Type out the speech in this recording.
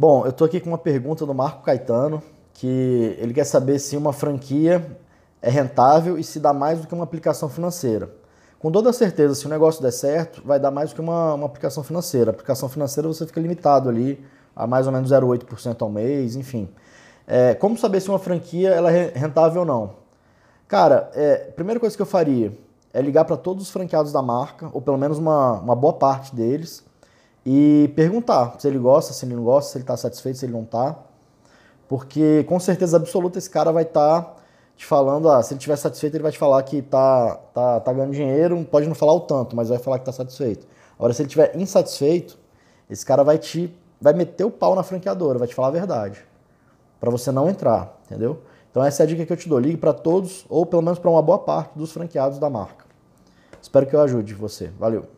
Bom, eu tô aqui com uma pergunta do Marco Caetano, que ele quer saber se uma franquia é rentável e se dá mais do que uma aplicação financeira. Com toda certeza, se o negócio der certo, vai dar mais do que uma, uma aplicação financeira. A aplicação financeira você fica limitado ali a mais ou menos 0,8% ao mês, enfim. É, como saber se uma franquia ela é rentável ou não? Cara, é, primeira coisa que eu faria é ligar para todos os franqueados da marca, ou pelo menos uma, uma boa parte deles, e perguntar se ele gosta, se ele não gosta, se ele está satisfeito, se ele não está. Porque com certeza absoluta esse cara vai estar tá te falando, ah, se ele estiver satisfeito, ele vai te falar que tá, tá, tá ganhando dinheiro, pode não falar o tanto, mas vai falar que está satisfeito. Agora, se ele estiver insatisfeito, esse cara vai te vai meter o pau na franqueadora, vai te falar a verdade. para você não entrar, entendeu? Então essa é a dica que eu te dou. Ligue para todos, ou pelo menos para uma boa parte dos franqueados da marca. Espero que eu ajude você. Valeu!